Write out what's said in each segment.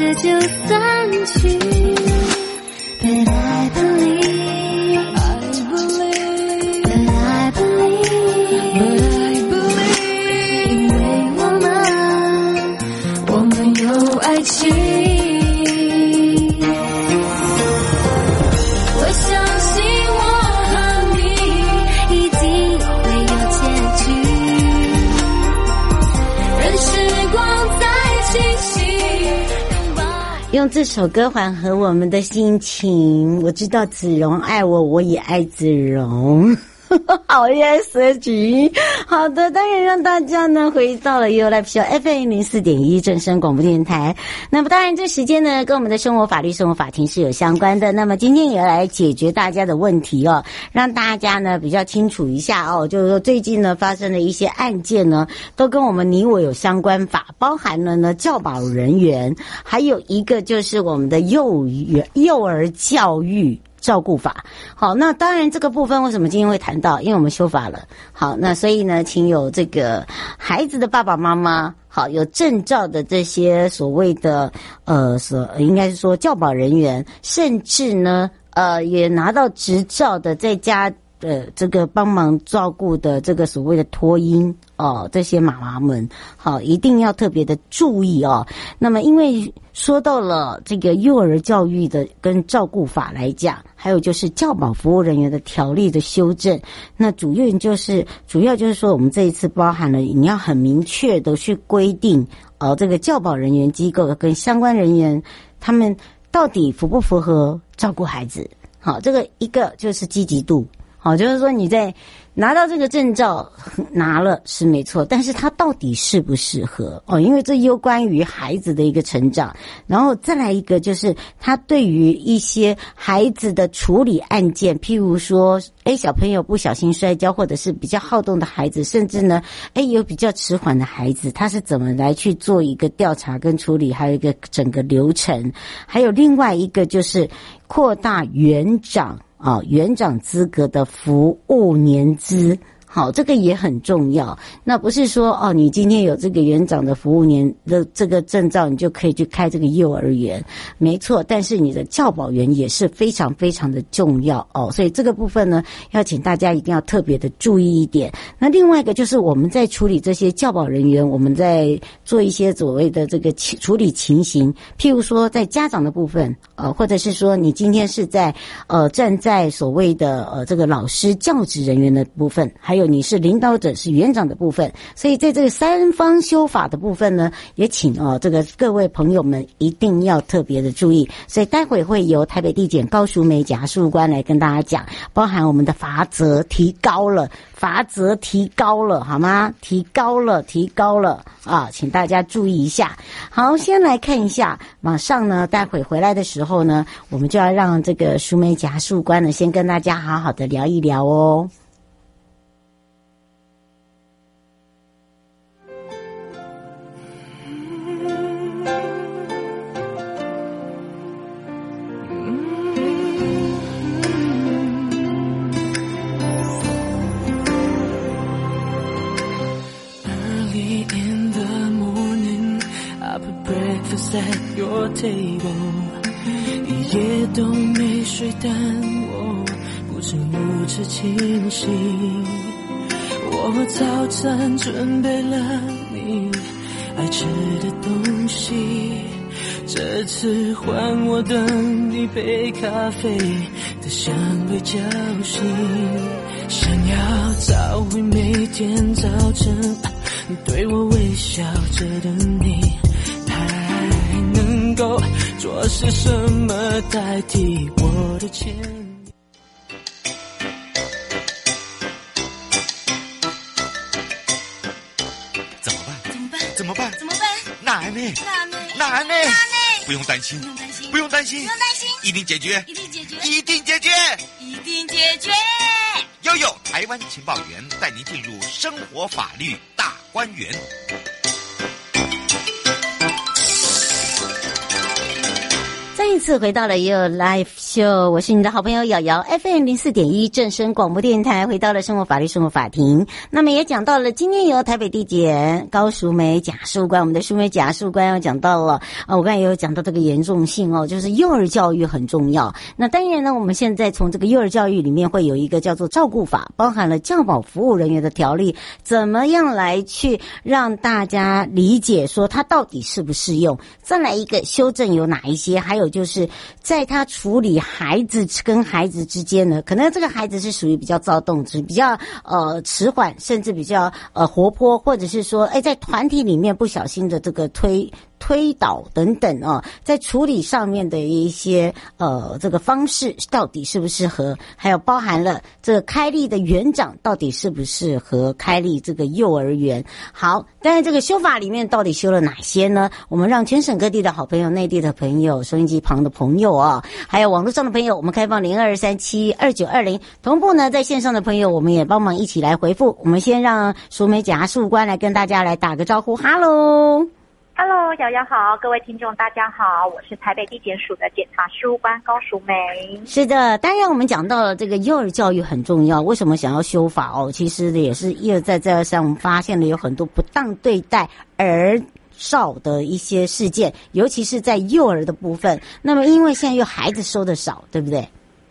这就算用这首歌缓和我们的心情。我知道子荣爱我，我也爱子荣。好，yes，好的，当然让大家呢回到了 U Life Show FM 零四点一正声广播电台。那么当然，这时间呢跟我们的生活法律、生活法庭是有相关的。那么今天也来解决大家的问题哦，让大家呢比较清楚一下哦，就是说最近呢发生的一些案件呢，都跟我们你我有相关法，包含了呢教保人员，还有一个就是我们的幼儿幼儿教育。照顾法，好，那当然这个部分为什么今天会谈到？因为我们修法了，好，那所以呢，请有这个孩子的爸爸妈妈，好，有证照的这些所谓的呃，所应该是说教保人员，甚至呢，呃，也拿到执照的在家。呃，这个帮忙照顾的这个所谓的托婴哦，这些妈妈们好，一定要特别的注意哦。那么，因为说到了这个幼儿教育的跟照顾法来讲，还有就是教保服务人员的条例的修正，那主要就是主要就是说，我们这一次包含了你要很明确的去规定哦，这个教保人员机构跟相关人员他们到底符不符合照顾孩子？好，这个一个就是积极度。好，就是说你在拿到这个证照 拿了是没错，但是他到底适不适合哦？因为这攸关于孩子的一个成长，然后再来一个就是他对于一些孩子的处理案件，譬如说，诶，小朋友不小心摔跤，或者是比较好动的孩子，甚至呢，诶，有比较迟缓的孩子，他是怎么来去做一个调查跟处理，还有一个整个流程，还有另外一个就是扩大园长。啊，园长资格的服务年资。好，这个也很重要。那不是说哦，你今天有这个园长的服务年的这个证照，你就可以去开这个幼儿园，没错。但是你的教保员也是非常非常的重要哦。所以这个部分呢，要请大家一定要特别的注意一点。那另外一个就是我们在处理这些教保人员，我们在做一些所谓的这个处理情形，譬如说在家长的部分，呃，或者是说你今天是在呃站在所谓的呃这个老师教职人员的部分，还有。就你是领导者，是园长的部分，所以在这个三方修法的部分呢，也请哦这个各位朋友们一定要特别的注意。所以待会会由台北地检高淑梅检察官来跟大家讲，包含我们的罚则提高了，罚则提高了，好吗？提高了，提高了啊，请大家注意一下。好，先来看一下，马上呢，待会回来的时候呢，我们就要让这个淑梅检察官呢，先跟大家好好的聊一聊哦。At your table，一夜都没睡，但我不曾如此清醒。我早餐准备了你爱吃的东西，这次换我等一杯咖啡的香味叫醒，想要找回每天早晨。对我微笑着的你，够做些什么代替我的歉意？怎么办？怎么办？怎么办？怎么办？难呢？难呢？难呢？难呢？不用担心，不用担心，不用担心，不用担心，一定解决，一定解决，一定解决，一定解决。悠悠台湾情报员带您进入生活法律大观园。次回到了 Your Life Show，我是你的好朋友瑶瑶，FM 零四点一正声广播电台，回到了生活法律生活法庭。那么也讲到了今天由台北地检高淑梅检事官，我们的淑梅检事官要讲到了啊，我刚才也有讲到这个严重性哦，就是幼儿教育很重要。那当然呢，我们现在从这个幼儿教育里面会有一个叫做照顾法，包含了教保服务人员的条例，怎么样来去让大家理解说它到底适不适用？再来一个修正有哪一些？还有。就是是在他处理孩子跟孩子之间呢，可能这个孩子是属于比较躁动，是比较呃迟缓，甚至比较呃活泼，或者是说，哎，在团体里面不小心的这个推。推导等等啊，在处理上面的一些呃这个方式到底适不适合？还有包含了这个开立的园长到底适不适合开立这个幼儿园？好，但是这个修法里面到底修了哪些呢？我们让全省各地的好朋友、内地的朋友、收音机旁的朋友啊，还有网络上的朋友，我们开放零二三七二九二零，同步呢在线上的朋友，我们也帮忙一起来回复。我们先让淑梅检事官来跟大家来打个招呼，哈喽。Hello，瑶瑶好，各位听众大家好，我是台北地检署的检察事务官高淑梅。是的，当然我们讲到了这个幼儿教育很重要，为什么想要修法哦？其实也是一而再再而三，我们发现了有很多不当对待儿少的一些事件，尤其是在幼儿的部分。那么因为现在又孩子收的少，对不对？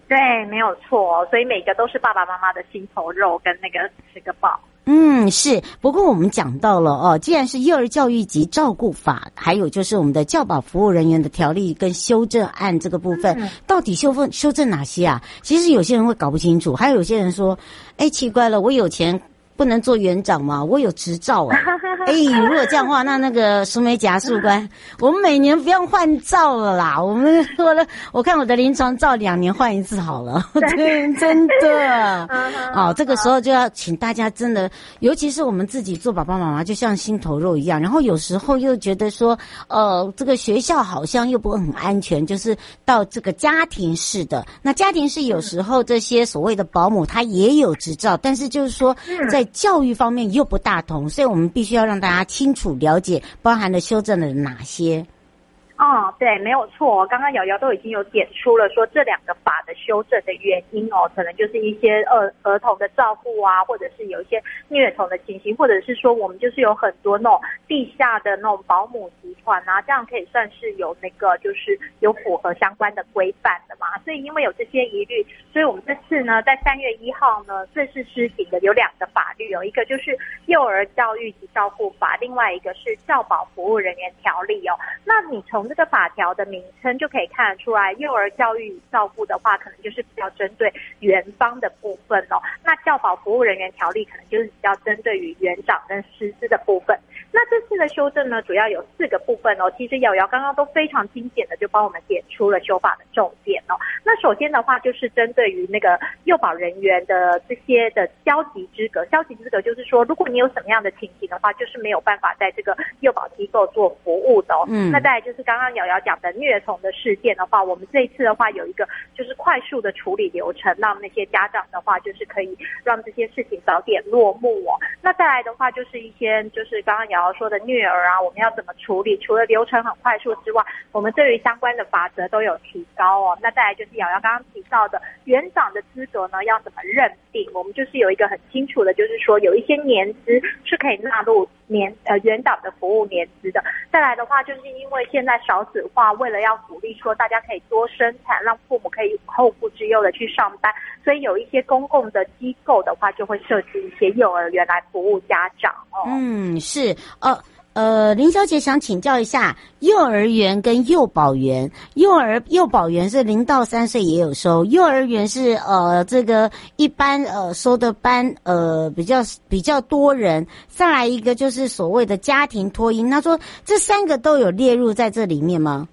对，没有错，所以每个都是爸爸妈妈的心头肉，跟那个吃个饱。嗯，是。不过我们讲到了哦，既然是幼儿教育及照顾法，还有就是我们的教保服务人员的条例跟修正案这个部分，嗯、到底修正修正哪些啊？其实有些人会搞不清楚，还有有些人说，哎，奇怪了，我有钱。不能做园长嘛？我有执照啊！哎，如果这样的话，那那个苏梅夹树官，我们每年不用换照了啦。我们说了，我看我的临床照两年换一次好了，对，真的。好，这个时候就要请大家真的，尤其是我们自己做爸爸妈妈，就像心头肉一样。然后有时候又觉得说，呃，这个学校好像又不会很安全，就是到这个家庭式的。那家庭式有时候这些所谓的保姆，他也有执照，但是就是说在。教育方面又不大同，所以我们必须要让大家清楚了解，包含了修正的哪些。哦，对，没有错。刚刚瑶瑶都已经有点出了，说这两个法的修正的原因哦，可能就是一些儿儿童的照顾啊，或者是有一些虐童的情形，或者是说我们就是有很多那种地下的那种保姆集团啊，这样可以算是有那个就是有符合相关的规范的嘛。所以因为有这些疑虑，所以我们这次呢，在三月一号呢正式施行的有两个法律，有一个就是幼儿教育及照顾法，另外一个是教保服务人员条例哦。那你从这个法条的名称就可以看得出来，幼儿教育与照顾的话，可能就是比较针对园方的部分哦。那教保服务人员条例可能就是比较针对于园长跟师资的部分。那这次的修正呢，主要有四个部分哦。其实瑶瑶刚刚都非常精简的就帮我们点出了修法的重点哦。那首先的话，就是针对于那个幼保人员的这些的消极资格。消极资格就是说，如果你有什么样的情形的话，就是没有办法在这个幼保机构做服务的哦。嗯。那再来就是刚刚刚瑶瑶讲的虐童的事件的话，我们这一次的话有一个就是快速的处理流程，让那些家长的话就是可以让这些事情早点落幕哦。那再来的话就是一些就是刚刚瑶瑶说的虐儿啊，我们要怎么处理？除了流程很快速之外，我们对于相关的法则都有提高哦。那再来就是瑶瑶刚刚提到的园长的资格呢，要怎么认定？我们就是有一个很清楚的，就是说有一些年资是可以纳入年呃园长的服务年资的。再来的话，就是因为现在少子化，为了要鼓励说大家可以多生产，让父母可以后顾之忧的去上班，所以有一些公共的机构的话，就会设置一些幼儿园来服务家长哦。嗯，是，呃呃，林小姐想请教一下，幼儿园跟幼保园，幼儿幼保园是零到三岁也有收，幼儿园是呃这个一般呃收的班呃比较比较多人，再来一个就是所谓的家庭托婴，他说这三个都有列入在这里面吗？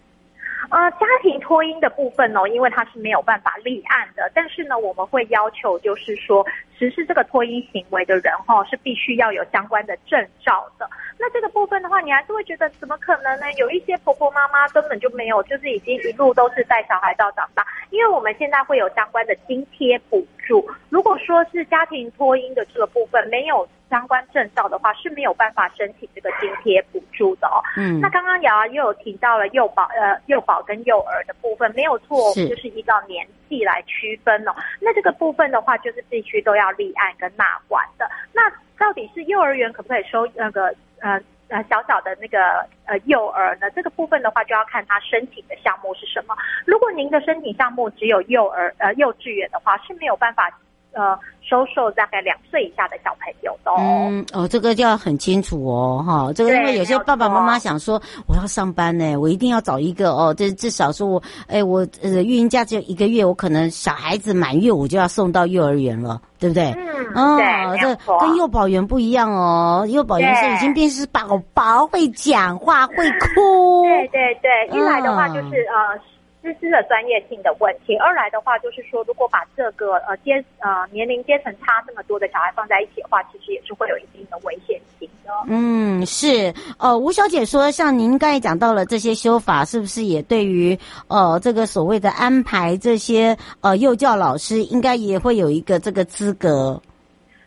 呃，家庭托婴的部分呢，因为它是没有办法立案的，但是呢，我们会要求就是说，实施这个托婴行为的人哈，是必须要有相关的证照的。那这个部分的话，你还是会觉得怎么可能呢？有一些婆婆妈妈根本就没有，就是已经一路都是带小孩到长大。因为我们现在会有相关的津贴补助，如果说是家庭托婴的这个部分没有。相关证照的话是没有办法申请这个津贴补助的哦。嗯，那刚刚瑶瑶又有提到了幼保呃幼保跟幼儿的部分，没有错，是就是依照年纪来区分哦。那这个部分的话，就是必须都要立案跟纳管的。那到底是幼儿园可不可以收那个呃呃小小的那个呃幼儿呢？这个部分的话，就要看他申请的项目是什么。如果您的申请项目只有幼儿呃幼稚园的话，是没有办法。呃，收受大概两岁以下的小朋友的哦。嗯，哦，这个就要很清楚哦，哈，这个因为有些爸爸妈妈想说，我要上班呢，我一定要找一个哦，这至少说我，哎，我呃，育婴假只有一个月，我可能小孩子满月我就要送到幼儿园了，对不对？嗯，哦，对，这跟幼保园不一样哦，幼保园是已经变成是宝宝会讲话会哭，对对对，一来的话就是呃。师资的专业性的问题，二来的话就是说，如果把这个呃阶呃年龄阶层差这么多的小孩放在一起的话，其实也是会有一定的危险性的。嗯，是。呃，吴小姐说，像您刚才讲到了这些修法，是不是也对于呃这个所谓的安排这些呃幼教老师，应该也会有一个这个资格？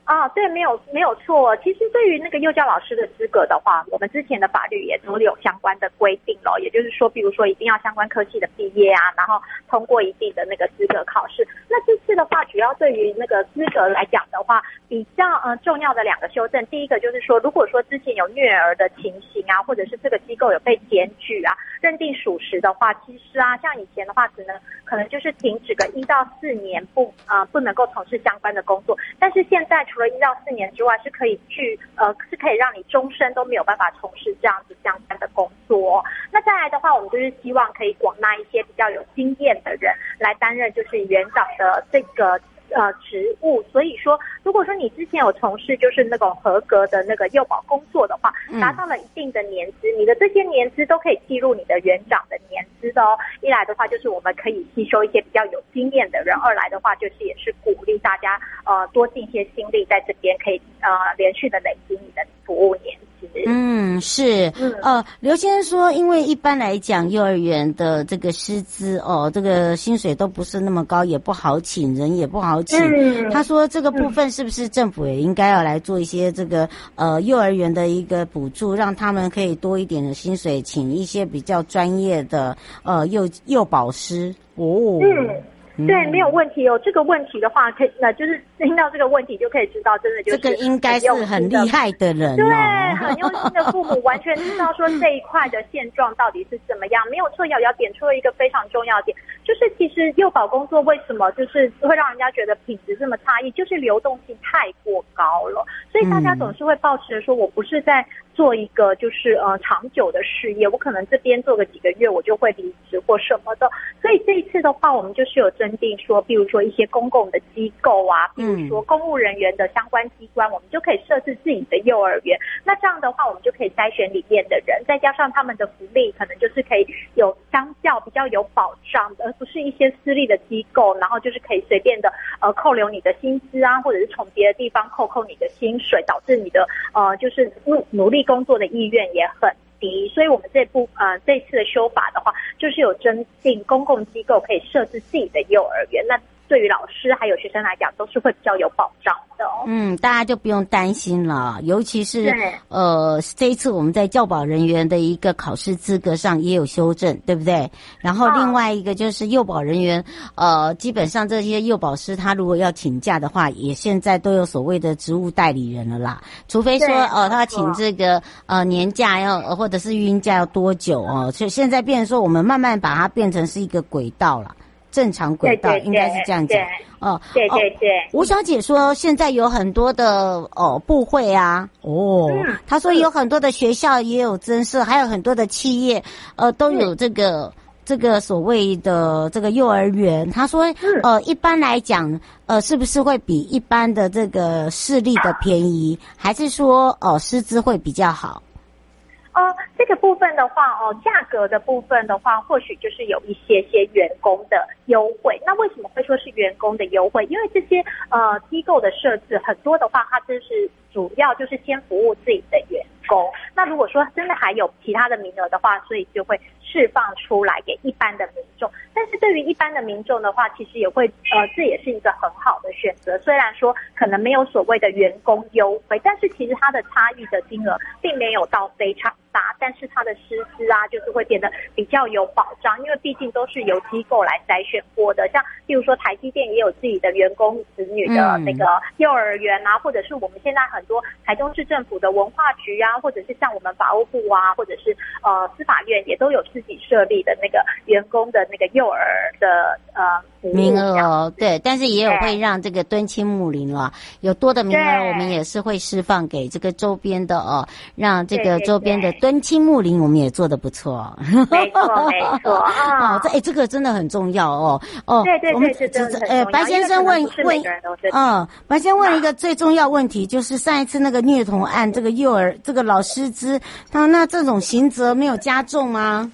啊，对，没有没有错。其实对于那个幼教老师的资格的话，我们之前的法律也都有相关的规定了。也就是说，比如说一定要相关科系的毕业啊，然后通过一定的那个资格考试。那这次的话，主要对于那个资格来讲的话，比较呃重要的两个修正，第一个就是说，如果说之前有虐儿的情形啊，或者是这个机构有被检举啊，认定属实的话，其实啊，像以前的话，只能可能就是停止个一到四年不、呃、不能够从事相关的工作，但是现在除了一到四年之外，是可以去呃，是可以让你终身都没有办法从事这样子相关的工作。那再来的话，我们就是希望可以广纳一些比较有经验的人来担任，就是园长的这个。呃，职务，所以说，如果说你之前有从事就是那种合格的那个幼保工作的话，达到了一定的年资，你的这些年资都可以记录你的园长的年资的哦。一来的话，就是我们可以吸收一些比较有经验的人；二来的话，就是也是鼓励大家呃多尽一些心力在这边，可以呃连续的累积你的服务年。嗯，是，呃，刘先生说，因为一般来讲，幼儿园的这个师资哦，这个薪水都不是那么高，也不好请人，也不好请。嗯、他说，这个部分是不是政府也应该要来做一些这个呃幼儿园的一个补助，让他们可以多一点的薪水，请一些比较专业的呃幼幼保师哦。嗯对，没有问题哦。这个问题的话，可以，那就是听到这个问题就可以知道，真的就是这个应该是很厉害的人，对，很用心的父母，完全知道说这一块的现状到底是怎么样。没有错，瑶瑶点出了一个非常重要点，就是其实幼保工作为什么就是会让人家觉得品质这么差异，就是流动性太过高了，所以大家总是会抱持着说，我不是在。做一个就是呃长久的事业，我可能这边做个几个月，我就会离职或什么的。所以这一次的话，我们就是有增订说，比如说一些公共的机构啊，比如说公务人员的相关机关，我们就可以设置自己的幼儿园。那这样的话，我们就可以筛选里面的人，再加上他们的福利，可能就是可以有相较比较有保障的，而不是一些私立的机构，然后就是可以随便的呃扣留你的薪资啊，或者是从别的地方扣扣你的薪水，导致你的呃就是努努力。工作的意愿也很低，所以我们这部呃这次的修法的话，就是有增进公共机构可以设置自己的幼儿园。那对于老师还有学生来讲，都是会比较有保障的哦。嗯，大家就不用担心了，尤其是呃，这一次我们在教保人员的一个考试资格上也有修正，对不对？然后另外一个就是幼保人员，呃，基本上这些幼保师他如果要请假的话，也现在都有所谓的职务代理人了啦，除非说呃他请这个呃年假要或者是孕假要多久哦，所以现在变成说我们慢慢把它变成是一个轨道了。正常轨道应该是这样讲哦。对对对，吴小姐说现在有很多的哦部会啊，哦，她说有很多的学校也有增设，还有很多的企业呃都有这个这个所谓的这个幼儿园。她说呃一般来讲呃是不是会比一般的这个私立的便宜，还是说哦师资会比较好？哦，这个部分的话，哦，价格的部分的话，或许就是有一些些员工的优惠。那为什么会说是员工的优惠？因为这些呃机构的设置很多的话，它就是主要就是先服务自己的员工。那如果说真的还有其他的名额的话，所以就会释放出来给一般的民众。但是对于一般的民众的话，其实也会呃，这也是一个很好的选择。虽然说可能没有所谓的员工优惠，但是其实它的差异的金额并没有到非常大，但是它的师资啊，就是会变得比较有保障，因为毕竟都是由机构来筛选过的。像比如说台积电也有自己的员工子女的那个幼儿园啊，或者是我们现在很多台中市政府的文化局啊，或者是像我们法务部啊，或者是呃司法院也都有自己设立的那个员工的那个幼儿的呃名额哦，对，但是也有会让这个敦亲睦邻了，有多的名额，我们也是会释放给这个周边的哦，让这个周边的敦亲睦邻，我们也做得不错。没错，没错 哦，这哎，这个真的很重要哦哦。对对对，是真的。呃，白先生问问，嗯，白先生问一个最重要问题，就是上一次那个虐童案，这个幼儿这个老师资，他那这种刑责没有加重吗？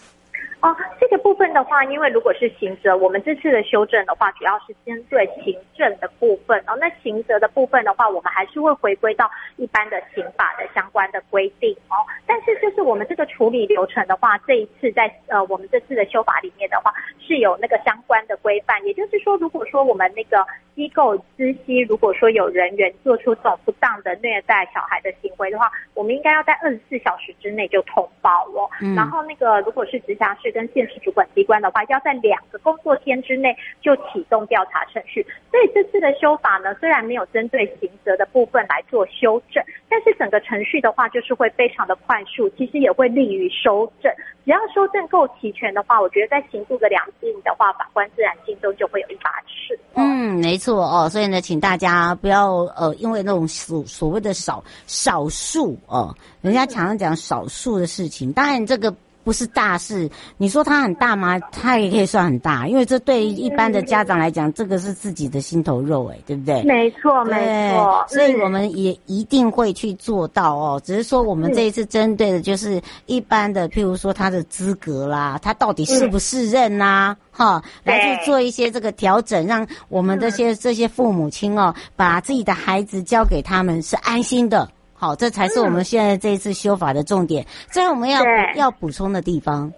哦，这个部分的话，因为如果是刑责，我们这次的修正的话，主要是针对行政的部分哦。那刑责的部分的话，我们还是会回归到一般的刑法的相关的规定哦。但是就是我们这个处理流程的话，这一次在呃我们这次的修法里面的话，是有那个相关的规范。也就是说，如果说我们那个机构知悉，如果说有人员做出这种不当的虐待小孩的行为的话，我们应该要在二十四小时之内就通报哦。嗯、然后那个如果是直辖市。跟县市主管机关的话，要在两个工作天之内就启动调查程序。所以这次的修法呢，虽然没有针对刑责的部分来做修正，但是整个程序的话，就是会非常的快速，其实也会利于收证。只要收证够齐全的话，我觉得在刑度的两定的话，法官自然心中就会有一把尺。嗯，没错哦。所以呢，请大家不要呃，因为那种所所谓的少少数哦，人家常常讲少数的事情，当然这个。不是大事，你说它很大吗？它也可以算很大，因为这对一般的家长来讲，这个是自己的心头肉，哎，对不对？没错，没错。所以我们也一定会去做到哦。只是说我们这一次针对的就是一般的，譬如说他的资格啦，他到底适不适任呐？哈，来去做一些这个调整，让我们这些这些父母亲哦，把自己的孩子交给他们是安心的。好，这才是我们现在这一次修法的重点。这样我们要要补充的地方，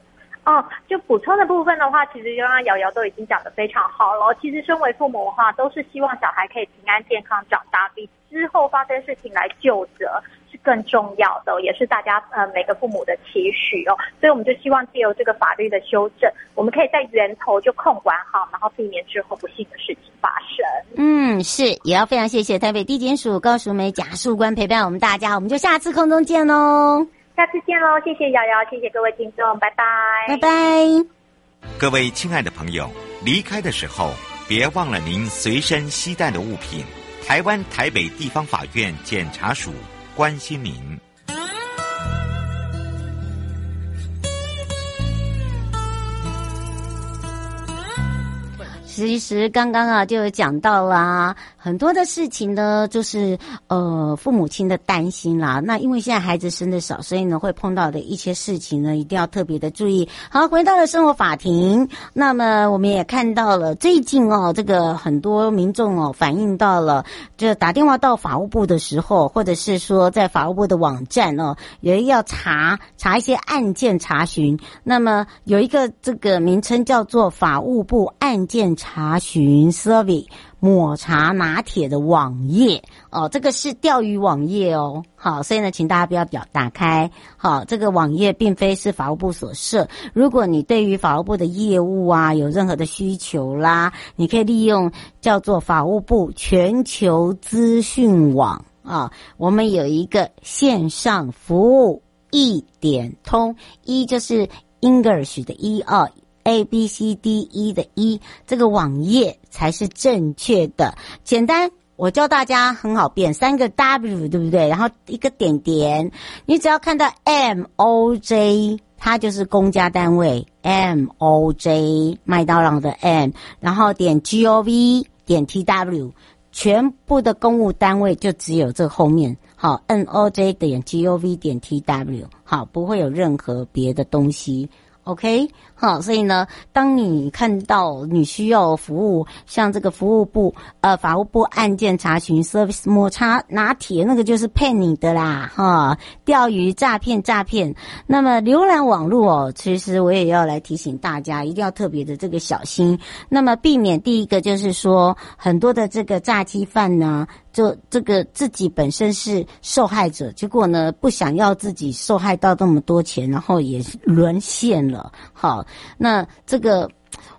哦，就补充的部分的话，其实刚刚瑶瑶都已经讲的非常好了。其实身为父母的话，都是希望小孩可以平安健康长大，比之后发生事情来救责。更重要的也是大家呃每个父母的期许哦，所以我们就希望借由这个法律的修正，我们可以在源头就控管好，然后避免之后不幸的事情发生。嗯，是，也要非常谢谢台北地检署高淑梅检察官陪伴我们大家，我们就下次空中见喽，下次见喽，谢谢瑶瑶，谢谢各位听众，拜拜，拜拜。各位亲爱的朋友，离开的时候别忘了您随身携带的物品。台湾台北地方法院检察署。关心您。其实刚刚啊，就有讲到啦，很多的事情呢，就是呃，父母亲的担心啦。那因为现在孩子生的少，所以呢，会碰到的一些事情呢，一定要特别的注意。好，回到了生活法庭，那么我们也看到了最近哦，这个很多民众哦，反映到了，就打电话到法务部的时候，或者是说在法务部的网站哦，有一要查查一些案件查询，那么有一个这个名称叫做法务部案件查。查询 Service 抹茶拿铁的网页哦，这个是钓鱼网页哦。好，所以呢，请大家不要表打开。好，这个网页并非是法务部所设。如果你对于法务部的业务啊有任何的需求啦，你可以利用叫做法务部全球资讯网啊，我们有一个线上服务一点通，一就是 English 的一二。A B C D E 的 e，这个网页才是正确的。简单，我教大家很好变，三个 W 对不对？然后一个点点，你只要看到 M O J，它就是公家单位 M O J，麦当劳的 M，然后点 G O V 点 T W，全部的公务单位就只有这后面。好，n o j 点 G O V 点 T W，好，不会有任何别的东西。OK，好，所以呢，当你看到你需要服务，像这个服务部，呃，法务部案件查询 service 抹茶拿铁，那个就是骗你的啦，哈，钓鱼诈骗诈骗。那么浏览网络哦，其实我也要来提醒大家，一定要特别的这个小心。那么避免第一个就是说，很多的这个诈欺犯呢。就这个自己本身是受害者，结果呢，不想要自己受害到这么多钱，然后也沦陷了。好，那这个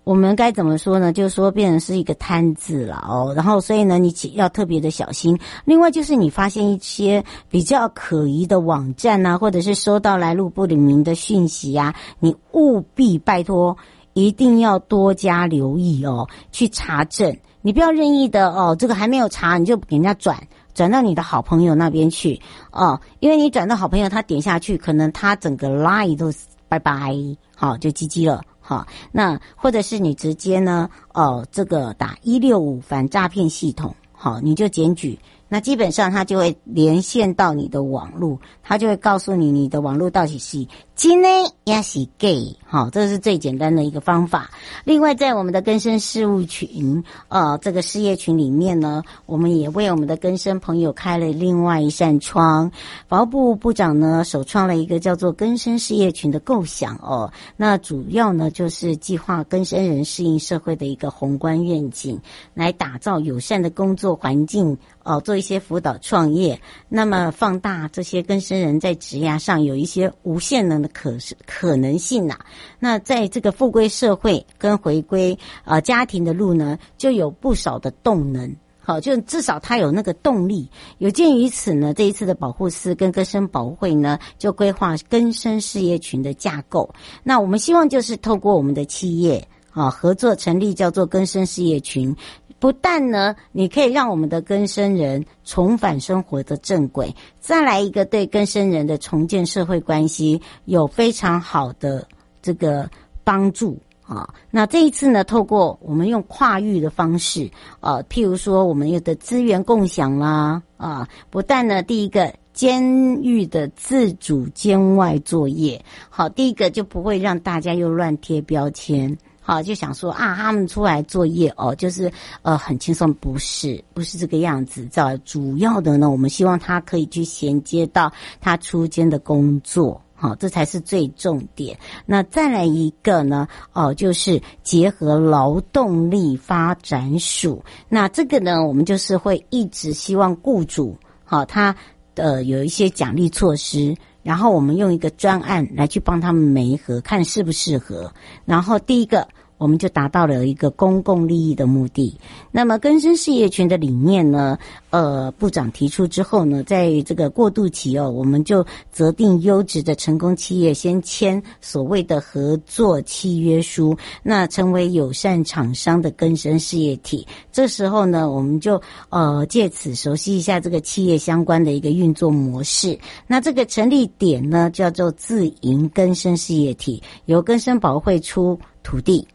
我们该怎么说呢？就是说变成是一个摊子了哦。然后所以呢，你要特别的小心。另外就是你发现一些比较可疑的网站啊，或者是收到来路不明的讯息啊，你务必拜托一定要多加留意哦，去查证。你不要任意的哦，这个还没有查，你就给人家转转到你的好朋友那边去哦，因为你转到好朋友，他点下去，可能他整个 line 都拜拜，好就 GG 了，好，那或者是你直接呢，哦，这个打一六五反诈骗系统，好，你就检举。那基本上他就会连线到你的网络，他就会告诉你你的网络到底是真的还是假，好，这是最简单的一个方法。另外，在我们的更生事务群，呃，这个事业群里面呢，我们也为我们的更生朋友开了另外一扇窗。法务部部长呢，首创了一个叫做更生事业群的构想哦。那主要呢，就是计划更生人适应社会的一个宏观愿景，来打造友善的工作环境。哦，做一些辅导创业，那么放大这些更生人在职涯上有一些无限能的可是可能性呐、啊。那在这个复归社会跟回归呃家庭的路呢，就有不少的动能。好，就至少他有那个动力。有鉴于此呢，这一次的保护司跟根生保护会呢，就规划更生事业群的架构。那我们希望就是透过我们的企业啊合作成立叫做更生事业群。不但呢，你可以让我们的根生人重返生活的正轨，再来一个对根生人的重建社会关系有非常好的这个帮助啊。那这一次呢，透过我们用跨域的方式啊，譬如说我们有的资源共享啦啊，不但呢，第一个监狱的自主监外作业，好，第一个就不会让大家又乱贴标签。好，就想说啊，他们出来作业哦，就是呃很轻松，不是，不是这个样子。这主要的呢，我们希望他可以去衔接到他出监的工作，好，这才是最重点。那再来一个呢，哦，就是结合劳动力发展署，那这个呢，我们就是会一直希望雇主，好，他呃有一些奖励措施。然后我们用一个专案来去帮他们媒合，看适不适合。然后第一个。我们就达到了一个公共利益的目的。那么更生事业群的理念呢？呃，部长提出之后呢，在这个过渡期哦，我们就择定优质的成功企业先签所谓的合作契约书，那成为友善厂商的更生事业体。这时候呢，我们就呃借此熟悉一下这个企业相关的一个运作模式。那这个成立点呢，叫做自营更生事业体，由更生保会出土地。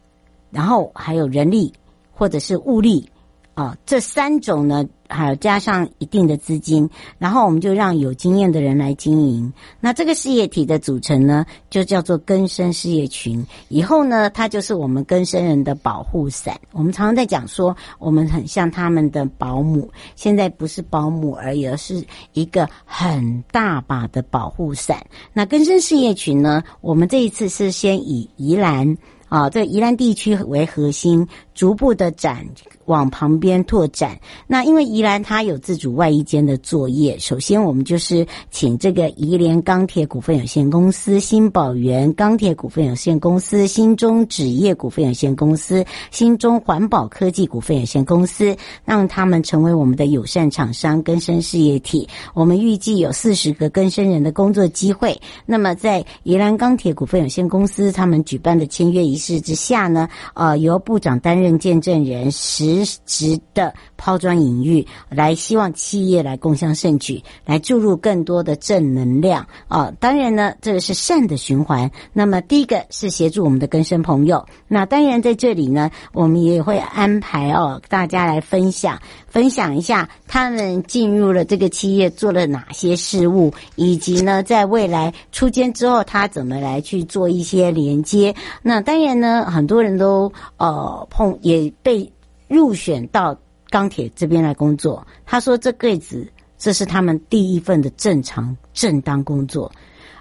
然后还有人力或者是物力啊，这三种呢，还有加上一定的资金，然后我们就让有经验的人来经营。那这个事业体的组成呢，就叫做更生事业群。以后呢，它就是我们更生人的保护伞。我们常常在讲说，我们很像他们的保姆。现在不是保姆而已，而是一个很大把的保护伞。那更生事业群呢，我们这一次是先以宜兰。啊，这宜兰地区为核心，逐步的展往旁边拓展。那因为宜兰它有自主外衣间的作业，首先我们就是请这个宜联钢铁股份有限公司、新宝源钢铁股份有限公司、新中纸业股份有限公司、新中环保科技股份有限公司，让他们成为我们的友善厂商、更生事业体。我们预计有四十个更生人的工作机会。那么在宜兰钢铁股份有限公司他们举办的签约仪式之下呢，呃，由部长担任见证人，实质的抛砖引玉，来希望企业来共襄盛举，来注入更多的正能量啊、当然呢，这个是善的循环。那么第一个是协助我们的更生朋友，那当然在这里呢，我们也会安排哦，大家来分享分享一下他们进入了这个企业做了哪些事务，以及呢，在未来出监之后，他怎么来去做一些连接。那当然呢，很多人都呃碰也被入选到。钢铁这边来工作，他说这辈子这是他们第一份的正常正当工作，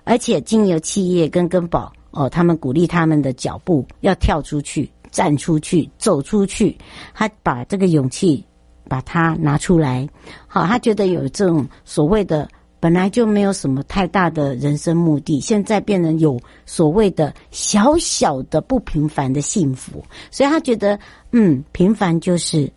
而且经由企业跟根宝哦，他们鼓励他们的脚步要跳出去、站出去、走出去，他把这个勇气把它拿出来，好，他觉得有这种所谓的本来就没有什么太大的人生目的，现在变成有所谓的小小的不平凡的幸福，所以他觉得嗯，平凡就是。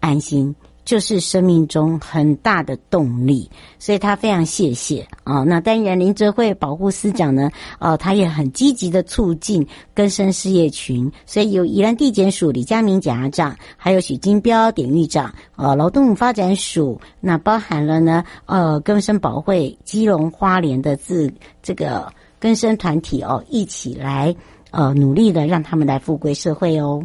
安心就是生命中很大的动力，所以他非常谢谢啊、哦。那当然，林哲慧保护司长呢，哦，他也很积极的促进更生事业群，所以有宜兰地检署李佳明检察长，还有许金标典狱长，呃，劳动发展署，那包含了呢，呃，更生保会基隆花莲的自这个更生团体哦，一起来呃努力的让他们来复归社会哦。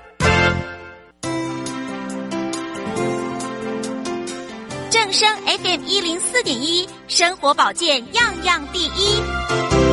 生 FM 一零四点一，生活保健样样第一。